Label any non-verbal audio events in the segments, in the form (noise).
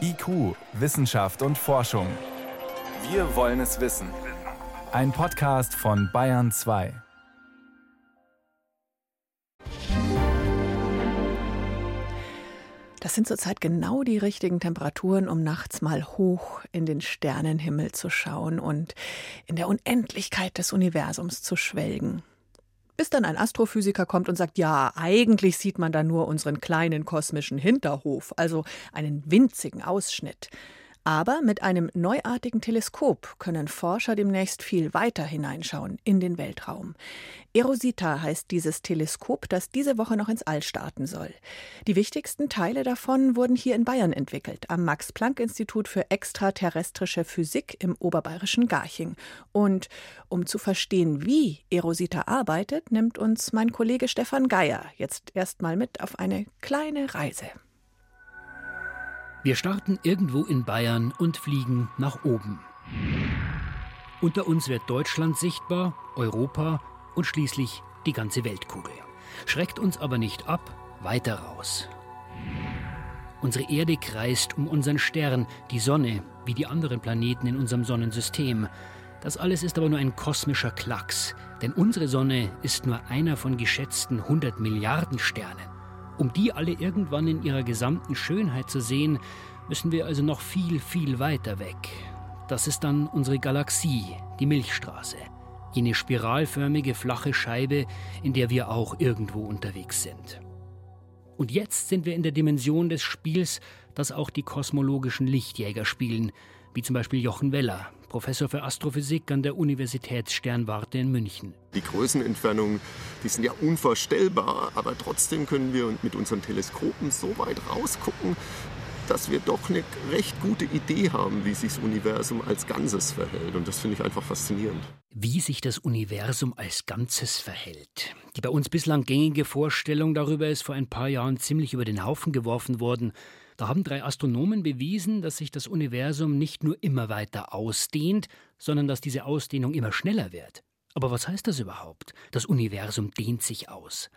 IQ, Wissenschaft und Forschung. Wir wollen es wissen. Ein Podcast von Bayern 2. Das sind zurzeit genau die richtigen Temperaturen, um nachts mal hoch in den Sternenhimmel zu schauen und in der Unendlichkeit des Universums zu schwelgen. Bis dann ein Astrophysiker kommt und sagt, ja, eigentlich sieht man da nur unseren kleinen kosmischen Hinterhof, also einen winzigen Ausschnitt. Aber mit einem neuartigen Teleskop können Forscher demnächst viel weiter hineinschauen in den Weltraum. Erosita heißt dieses Teleskop, das diese Woche noch ins All starten soll. Die wichtigsten Teile davon wurden hier in Bayern entwickelt, am Max-Planck-Institut für extraterrestrische Physik im oberbayerischen Garching. Und um zu verstehen, wie Erosita arbeitet, nimmt uns mein Kollege Stefan Geier jetzt erstmal mit auf eine kleine Reise. Wir starten irgendwo in Bayern und fliegen nach oben. Unter uns wird Deutschland sichtbar, Europa und schließlich die ganze Weltkugel. Schreckt uns aber nicht ab, weiter raus. Unsere Erde kreist um unseren Stern, die Sonne, wie die anderen Planeten in unserem Sonnensystem. Das alles ist aber nur ein kosmischer Klacks, denn unsere Sonne ist nur einer von geschätzten 100 Milliarden Sternen. Um die alle irgendwann in ihrer gesamten Schönheit zu sehen, müssen wir also noch viel, viel weiter weg. Das ist dann unsere Galaxie, die Milchstraße. Jene spiralförmige, flache Scheibe, in der wir auch irgendwo unterwegs sind. Und jetzt sind wir in der Dimension des Spiels, das auch die kosmologischen Lichtjäger spielen, wie zum Beispiel Jochen Weller, Professor für Astrophysik an der Universitätssternwarte in München. Die Größenentfernungen, die sind ja unvorstellbar, aber trotzdem können wir mit unseren Teleskopen so weit rausgucken, dass wir doch eine recht gute Idee haben, wie sich das Universum als Ganzes verhält. Und das finde ich einfach faszinierend. Wie sich das Universum als Ganzes verhält. Die bei uns bislang gängige Vorstellung darüber ist vor ein paar Jahren ziemlich über den Haufen geworfen worden. Da haben drei Astronomen bewiesen, dass sich das Universum nicht nur immer weiter ausdehnt, sondern dass diese Ausdehnung immer schneller wird. Aber was heißt das überhaupt? Das Universum dehnt sich aus.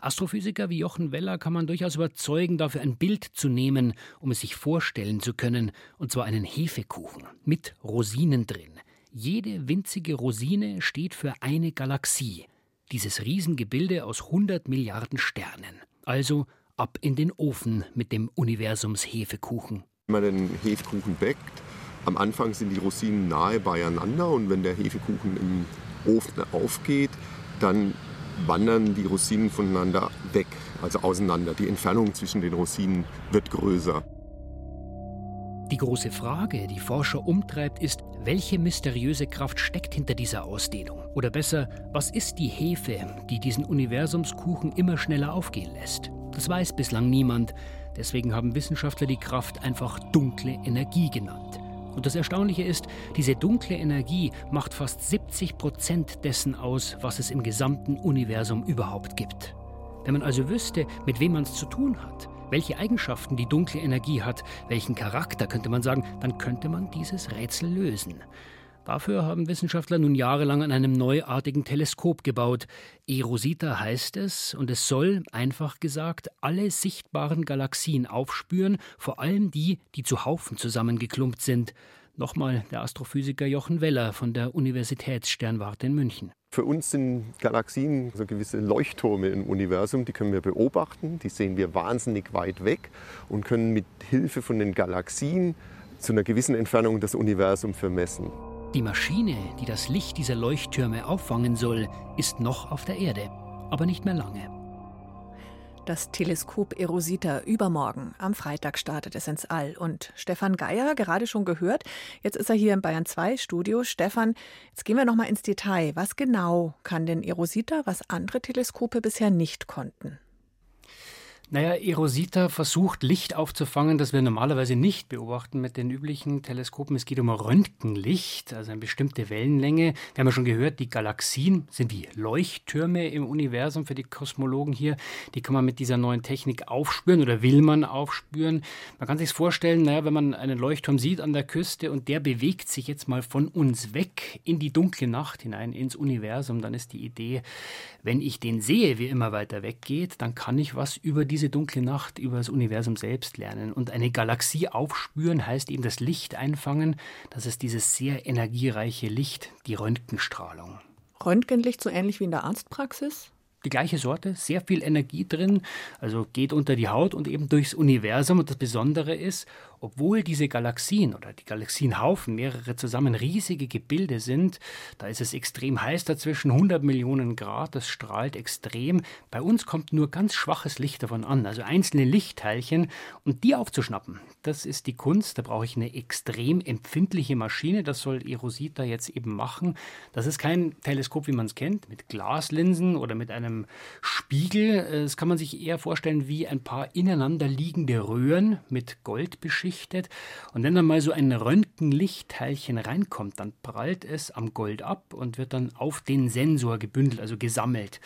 Astrophysiker wie Jochen Weller kann man durchaus überzeugen, dafür ein Bild zu nehmen, um es sich vorstellen zu können, und zwar einen Hefekuchen mit Rosinen drin. Jede winzige Rosine steht für eine Galaxie, dieses Riesengebilde aus 100 Milliarden Sternen. Also ab in den Ofen mit dem Universumshefekuchen. Wenn man den Hefekuchen backt, am Anfang sind die Rosinen nahe beieinander und wenn der Hefekuchen im Ofen aufgeht, dann wandern die Rosinen voneinander weg, also auseinander. Die Entfernung zwischen den Rosinen wird größer. Die große Frage, die Forscher umtreibt, ist, welche mysteriöse Kraft steckt hinter dieser Ausdehnung? Oder besser, was ist die Hefe, die diesen Universumskuchen immer schneller aufgehen lässt? Das weiß bislang niemand. Deswegen haben Wissenschaftler die Kraft einfach dunkle Energie genannt. Und das Erstaunliche ist, diese dunkle Energie macht fast 70 Prozent dessen aus, was es im gesamten Universum überhaupt gibt. Wenn man also wüsste, mit wem man es zu tun hat, welche Eigenschaften die dunkle Energie hat, welchen Charakter, könnte man sagen, dann könnte man dieses Rätsel lösen. Dafür haben Wissenschaftler nun jahrelang an einem neuartigen Teleskop gebaut. Erosita heißt es, und es soll, einfach gesagt, alle sichtbaren Galaxien aufspüren, vor allem die, die zu Haufen zusammengeklumpt sind. Nochmal der Astrophysiker Jochen Weller von der Universitätssternwarte in München. Für uns sind Galaxien so gewisse Leuchttürme im Universum, die können wir beobachten, die sehen wir wahnsinnig weit weg und können mit Hilfe von den Galaxien zu einer gewissen Entfernung das Universum vermessen. Die Maschine, die das Licht dieser Leuchttürme auffangen soll, ist noch auf der Erde, aber nicht mehr lange. Das Teleskop Erosita übermorgen am Freitag startet es ins All. Und Stefan Geier, gerade schon gehört, jetzt ist er hier im Bayern 2 Studio. Stefan, jetzt gehen wir noch mal ins Detail. Was genau kann denn Erosita, was andere Teleskope bisher nicht konnten? Naja, Erosita versucht Licht aufzufangen, das wir normalerweise nicht beobachten mit den üblichen Teleskopen. Es geht um Röntgenlicht, also eine bestimmte Wellenlänge. Wir haben ja schon gehört, die Galaxien sind wie Leuchttürme im Universum für die Kosmologen hier. Die kann man mit dieser neuen Technik aufspüren oder will man aufspüren. Man kann sich vorstellen, naja, wenn man einen Leuchtturm sieht an der Küste und der bewegt sich jetzt mal von uns weg in die dunkle Nacht hinein, ins Universum, dann ist die Idee, wenn ich den sehe, wie immer weiter weggeht, dann kann ich was über die diese dunkle Nacht über das Universum selbst lernen. Und eine Galaxie aufspüren heißt eben das Licht einfangen. Das ist dieses sehr energiereiche Licht, die Röntgenstrahlung. Röntgenlicht so ähnlich wie in der Arztpraxis? die gleiche Sorte, sehr viel Energie drin, also geht unter die Haut und eben durchs Universum. Und das Besondere ist, obwohl diese Galaxien oder die Galaxienhaufen mehrere zusammen riesige Gebilde sind, da ist es extrem heiß dazwischen, 100 Millionen Grad, das strahlt extrem. Bei uns kommt nur ganz schwaches Licht davon an, also einzelne Lichtteilchen. Und die aufzuschnappen, das ist die Kunst. Da brauche ich eine extrem empfindliche Maschine. Das soll Erosita jetzt eben machen. Das ist kein Teleskop, wie man es kennt, mit Glaslinsen oder mit einem Spiegel. Das kann man sich eher vorstellen wie ein paar ineinander liegende Röhren mit Gold beschichtet beschichtet. Und wenn dann mal so ein Röntgenlichtteilchen reinkommt, dann prallt es am Gold ab und wird dann auf den Sensor gebündelt, also gesammelt.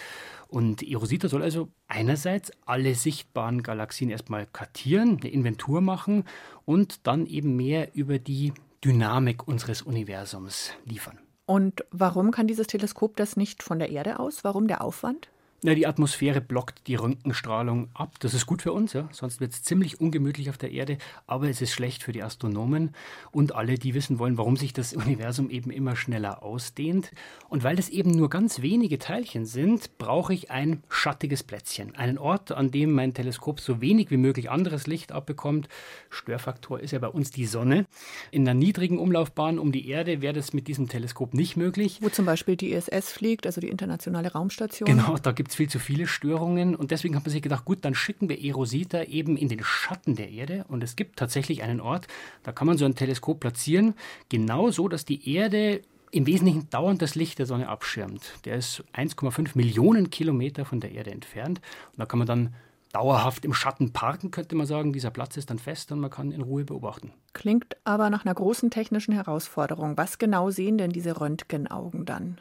Und Erosita soll also einerseits alle sichtbaren Galaxien erstmal kartieren, eine Inventur machen und dann eben mehr über die Dynamik unseres Universums liefern. Und warum kann dieses Teleskop das nicht von der Erde aus? Warum der Aufwand? Na, die Atmosphäre blockt die Röntgenstrahlung ab. Das ist gut für uns, ja? sonst wird es ziemlich ungemütlich auf der Erde, aber es ist schlecht für die Astronomen und alle, die wissen wollen, warum sich das (laughs) Universum eben immer schneller ausdehnt. Und weil das eben nur ganz wenige Teilchen sind, brauche ich ein schattiges Plätzchen. Einen Ort, an dem mein Teleskop so wenig wie möglich anderes Licht abbekommt. Störfaktor ist ja bei uns die Sonne. In einer niedrigen Umlaufbahn um die Erde wäre das mit diesem Teleskop nicht möglich. Wo zum Beispiel die ISS fliegt, also die Internationale Raumstation. Genau, da gibt es viel zu viele Störungen und deswegen hat man sich gedacht, gut, dann schicken wir Erosita eben in den Schatten der Erde und es gibt tatsächlich einen Ort, da kann man so ein Teleskop platzieren, genau so, dass die Erde im Wesentlichen dauernd das Licht der Sonne abschirmt. Der ist 1,5 Millionen Kilometer von der Erde entfernt und da kann man dann dauerhaft im Schatten parken, könnte man sagen. Dieser Platz ist dann fest und man kann in Ruhe beobachten. Klingt aber nach einer großen technischen Herausforderung. Was genau sehen denn diese Röntgenaugen dann?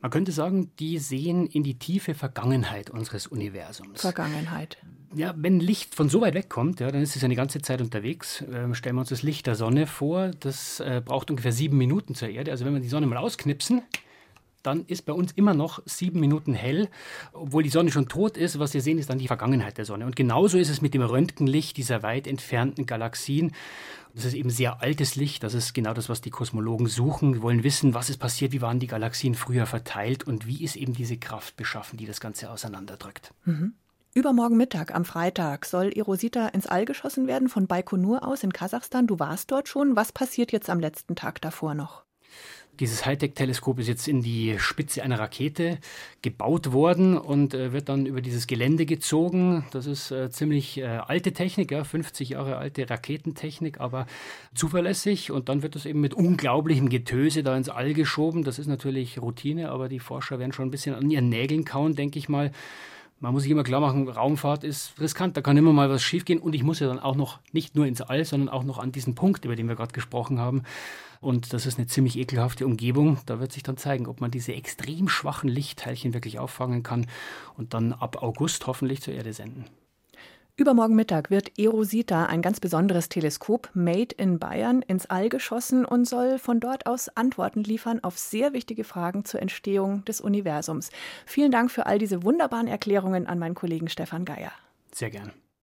Man könnte sagen, die sehen in die tiefe Vergangenheit unseres Universums. Vergangenheit. Ja, wenn Licht von so weit weg kommt, ja, dann ist es eine ganze Zeit unterwegs. Ähm, stellen wir uns das Licht der Sonne vor, das äh, braucht ungefähr sieben Minuten zur Erde. Also wenn wir die Sonne mal ausknipsen, dann ist bei uns immer noch sieben Minuten hell, obwohl die Sonne schon tot ist. Was wir sehen, ist dann die Vergangenheit der Sonne. Und genauso ist es mit dem Röntgenlicht dieser weit entfernten Galaxien. Das ist eben sehr altes Licht. Das ist genau das, was die Kosmologen suchen. Wir wollen wissen, was ist passiert, wie waren die Galaxien früher verteilt und wie ist eben diese Kraft beschaffen, die das Ganze auseinanderdrückt. Mhm. Übermorgen Mittag, am Freitag, soll Erosita ins All geschossen werden von Baikonur aus in Kasachstan. Du warst dort schon. Was passiert jetzt am letzten Tag davor noch? Dieses Hightech-Teleskop ist jetzt in die Spitze einer Rakete gebaut worden und äh, wird dann über dieses Gelände gezogen. Das ist äh, ziemlich äh, alte Technik, ja, 50 Jahre alte Raketentechnik, aber zuverlässig. Und dann wird das eben mit unglaublichem Getöse da ins All geschoben. Das ist natürlich Routine, aber die Forscher werden schon ein bisschen an ihren Nägeln kauen, denke ich mal. Man muss sich immer klar machen, Raumfahrt ist riskant, da kann immer mal was schiefgehen und ich muss ja dann auch noch nicht nur ins All, sondern auch noch an diesen Punkt, über den wir gerade gesprochen haben. Und das ist eine ziemlich ekelhafte Umgebung. Da wird sich dann zeigen, ob man diese extrem schwachen Lichtteilchen wirklich auffangen kann und dann ab August hoffentlich zur Erde senden. Übermorgen Mittag wird Erosita, ein ganz besonderes Teleskop, made in Bayern, ins All geschossen und soll von dort aus Antworten liefern auf sehr wichtige Fragen zur Entstehung des Universums. Vielen Dank für all diese wunderbaren Erklärungen an meinen Kollegen Stefan Geier. Sehr gern.